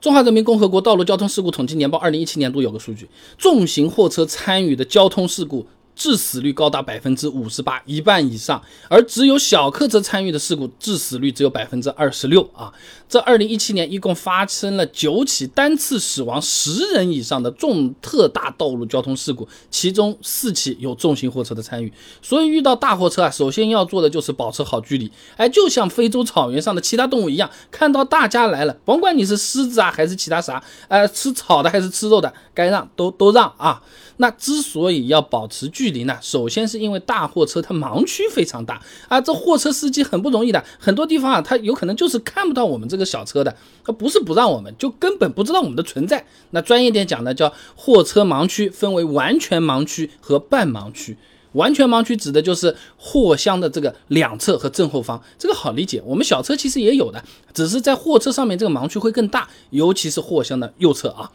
中华人民共和国道路交通事故统计年报二零一七年度有个数据，重型货车参与的交通事故。致死率高达百分之五十八，一半以上，而只有小客车参与的事故致死率只有百分之二十六啊！这二零一七年一共发生了九起单次死亡十人以上的重特大道路交通事故，其中四起有重型货车的参与。所以遇到大货车啊，首先要做的就是保持好距离，哎，就像非洲草原上的其他动物一样，看到大家来了，甭管你是狮子啊还是其他啥，呃，吃草的还是吃肉的，该让都都让啊！那之所以要保持距离呢，首先是因为大货车它盲区非常大啊，这货车司机很不容易的，很多地方啊，他有可能就是看不到我们这个小车的，他不是不让我们，就根本不知道我们的存在。那专业点讲呢，叫货车盲区，分为完全盲区和半盲区。完全盲区指的就是货箱的这个两侧和正后方，这个好理解，我们小车其实也有的，只是在货车上面这个盲区会更大，尤其是货箱的右侧啊。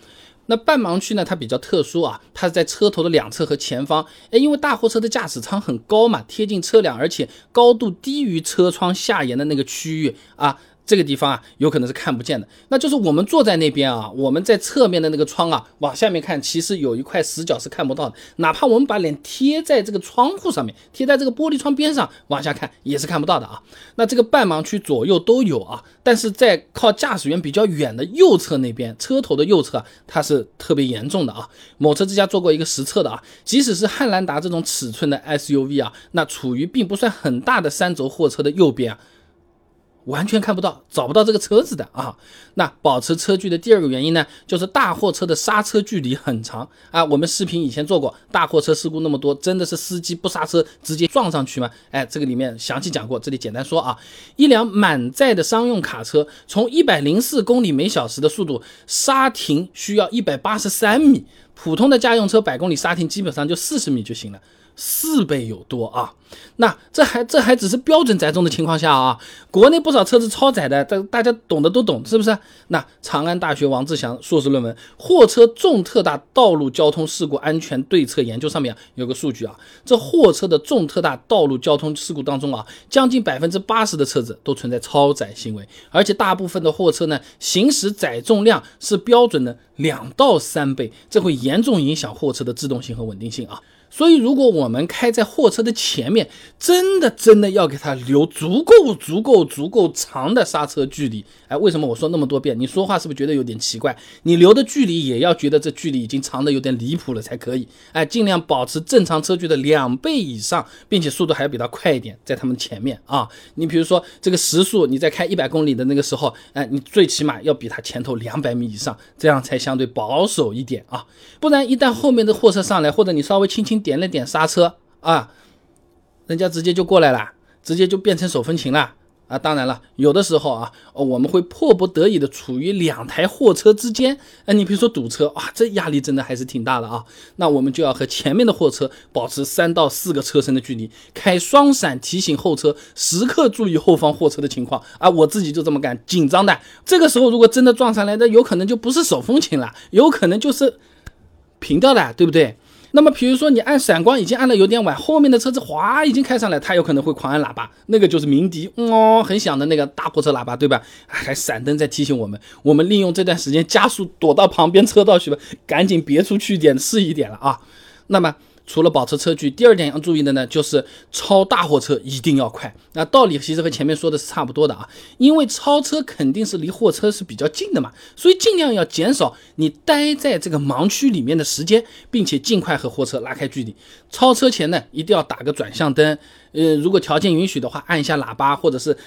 那半盲区呢？它比较特殊啊，它是在车头的两侧和前方。哎，因为大货车的驾驶舱很高嘛，贴近车辆，而且高度低于车窗下沿的那个区域啊。这个地方啊，有可能是看不见的。那就是我们坐在那边啊，我们在侧面的那个窗啊，往下面看，其实有一块死角是看不到的。哪怕我们把脸贴在这个窗户上面，贴在这个玻璃窗边上，往下看也是看不到的啊。那这个半盲区左右都有啊，但是在靠驾驶员比较远的右侧那边，车头的右侧，它是特别严重的啊。某车之家做过一个实测的啊，即使是汉兰达这种尺寸的 SUV 啊，那处于并不算很大的三轴货车的右边啊。完全看不到，找不到这个车子的啊。那保持车距的第二个原因呢，就是大货车的刹车距离很长啊。我们视频以前做过，大货车事故那么多，真的是司机不刹车直接撞上去吗？哎，这个里面详细讲过，这里简单说啊。一辆满载的商用卡车，从一百零四公里每小时的速度刹停需要一百八十三米，普通的家用车百公里刹停基本上就四十米就行了。四倍有多啊！那这还这还只是标准载重的情况下啊，国内不少车子超载的，这大家懂的都懂，是不是？那长安大学王志祥硕士论文《货车重特大道路交通事故安全对策研究》上面有个数据啊，这货车的重特大道路交通事故当中啊，将近百分之八十的车子都存在超载行为，而且大部分的货车呢，行驶载重量是标准的两到三倍，这会严重影响货车的制动性和稳定性啊。所以，如果我们开在货车的前面，真的真的要给它留足够、足够、足够长的刹车距离。哎，为什么我说那么多遍？你说话是不是觉得有点奇怪？你留的距离也要觉得这距离已经长的有点离谱了才可以。哎，尽量保持正常车距的两倍以上，并且速度还要比它快一点，在他们前面啊。你比如说这个时速，你在开一百公里的那个时候，哎，你最起码要比它前头两百米以上，这样才相对保守一点啊。不然一旦后面的货车上来，或者你稍微轻轻。点了点刹车啊，人家直接就过来了，直接就变成手风琴了啊！当然了，有的时候啊，我们会迫不得已的处于两台货车之间，哎，你比如说堵车啊，这压力真的还是挺大的啊。那我们就要和前面的货车保持三到四个车身的距离，开双闪提醒后车时刻注意后方货车的情况啊。我自己就这么干，紧张的这个时候如果真的撞上来，那有可能就不是手风琴了，有可能就是平掉的，对不对？那么，比如说你按闪光已经按的有点晚，后面的车子哗已经开上来，它有可能会狂按喇叭，那个就是鸣笛，哦，很响的那个大货车喇叭，对吧？还闪灯在提醒我们，我们利用这段时间加速躲到旁边车道去吧，赶紧别出去点是一点了啊。那么。除了保持车距，第二点要注意的呢，就是超大货车一定要快。那道理其实和前面说的是差不多的啊，因为超车肯定是离货车是比较近的嘛，所以尽量要减少你待在这个盲区里面的时间，并且尽快和货车拉开距离。超车前呢，一定要打个转向灯，呃，如果条件允许的话，按一下喇叭或者是。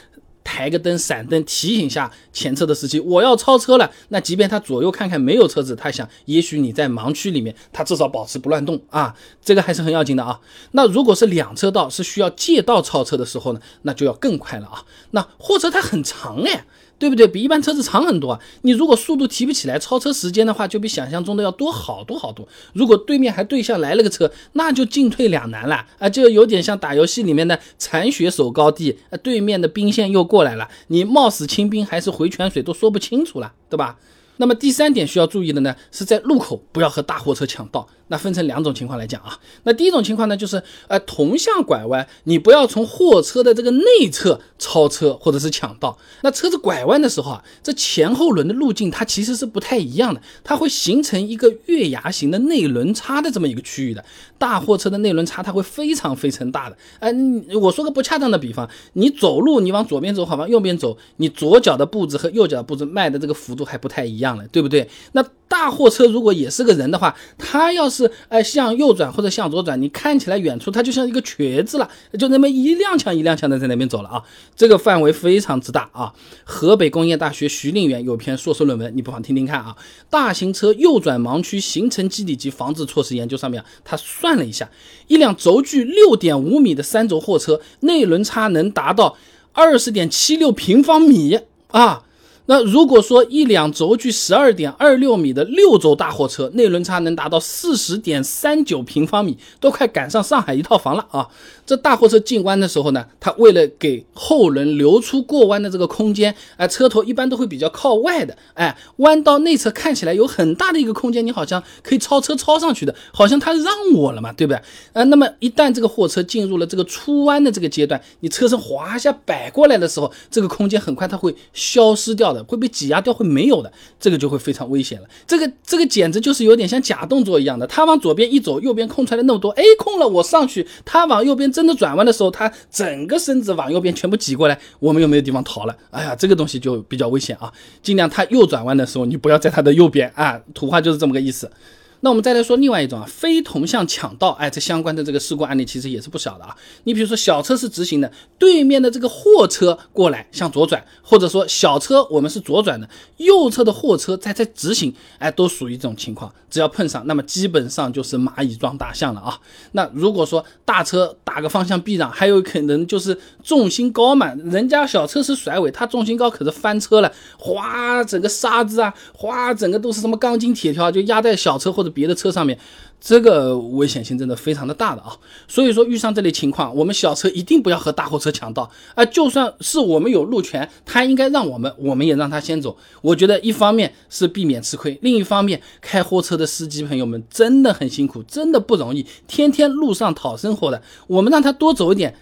抬个灯、闪灯提醒下前车的司机，我要超车了。那即便他左右看看没有车子，他想，也许你在盲区里面，他至少保持不乱动啊，这个还是很要紧的啊。那如果是两车道是需要借道超车的时候呢，那就要更快了啊。那货车它很长哎。对不对？比一般车子长很多啊！你如果速度提不起来，超车时间的话，就比想象中的要多好多好多。如果对面还对向来了个车，那就进退两难了啊！就有点像打游戏里面的残血守高地，啊，对面的兵线又过来了，你冒死清兵还是回泉水都说不清楚了，对吧？那么第三点需要注意的呢，是在路口不要和大货车抢道。那分成两种情况来讲啊。那第一种情况呢，就是呃同向拐弯，你不要从货车的这个内侧超车或者是抢道。那车子拐弯的时候啊，这前后轮的路径它其实是不太一样的，它会形成一个月牙形的内轮差的这么一个区域的。大货车的内轮差它会非常非常大的。哎，我说个不恰当的比方，你走路你往左边走好往右边走，你左脚的步子和右脚的步子迈的这个幅度还不太一样了，对不对？那大货车如果也是个人的话，他要是呃向右转或者向左转，你看起来远处他就像一个瘸子了，就那么一踉跄一踉跄的在那边走了啊，这个范围非常之大啊。河北工业大学徐令远有篇硕士论文，你不妨听听看啊。大型车右转盲区形成基底及防治措施研究上面，他算了一下，一辆轴距六点五米的三轴货车内轮差能达到二十点七六平方米啊。那如果说一辆轴距十二点二六米的六轴大货车内轮差能达到四十点三九平方米，都快赶上上海一套房了啊！这大货车进弯的时候呢，它为了给后轮留出过弯的这个空间，哎，车头一般都会比较靠外的，哎，弯道内侧看起来有很大的一个空间，你好像可以超车超上去的，好像它让我了嘛，对不对？呃，那么一旦这个货车进入了这个出弯的这个阶段，你车身滑下摆过来的时候，这个空间很快它会消失掉的。会被挤压掉，会没有的，这个就会非常危险了。这个这个简直就是有点像假动作一样的，他往左边一走，右边空出来那么多，哎，空了，我上去。他往右边真的转弯的时候，他整个身子往右边全部挤过来，我们又没有地方逃了。哎呀，这个东西就比较危险啊，尽量他右转弯的时候，你不要在他的右边啊。土话就是这么个意思。那我们再来说另外一种啊，非同向抢道，哎，这相关的这个事故案例其实也是不少的啊。你比如说小车是直行的，对面的这个货车过来向左转，或者说小车我们是左转的，右侧的货车在在直行，哎，都属于这种情况。只要碰上，那么基本上就是蚂蚁撞大象了啊。那如果说大车打个方向避让，还有可能就是重心高嘛，人家小车是甩尾，它重心高可是翻车了，哗，整个沙子啊，哗，整个都是什么钢筋铁条，就压在小车或者。别的车上面，这个危险性真的非常的大的啊，所以说遇上这类情况，我们小车一定不要和大货车抢道啊，就算是我们有路权，他应该让我们，我们也让他先走。我觉得一方面是避免吃亏，另一方面开货车的司机朋友们真的很辛苦，真的不容易，天天路上讨生活的，我们让他多走一点，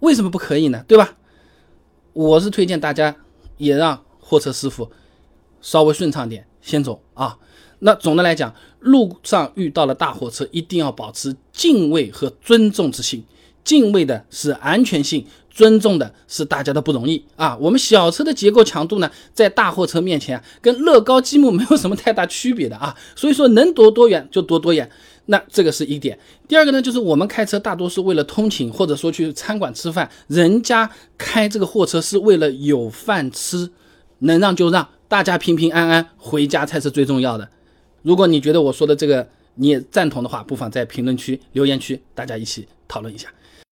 为什么不可以呢？对吧？我是推荐大家也让货车师傅稍微顺畅点，先走啊。那总的来讲，路上遇到了大货车，一定要保持敬畏和尊重之心。敬畏的是安全性，尊重的是大家的不容易啊。我们小车的结构强度呢，在大货车面前，跟乐高积木没有什么太大区别的啊。所以说，能躲多远就躲多远。那这个是一点。第二个呢，就是我们开车大多是为了通勤，或者说去餐馆吃饭，人家开这个货车是为了有饭吃，能让就让，大家平平安安回家才是最重要的。如果你觉得我说的这个你也赞同的话，不妨在评论区、留言区，大家一起讨论一下。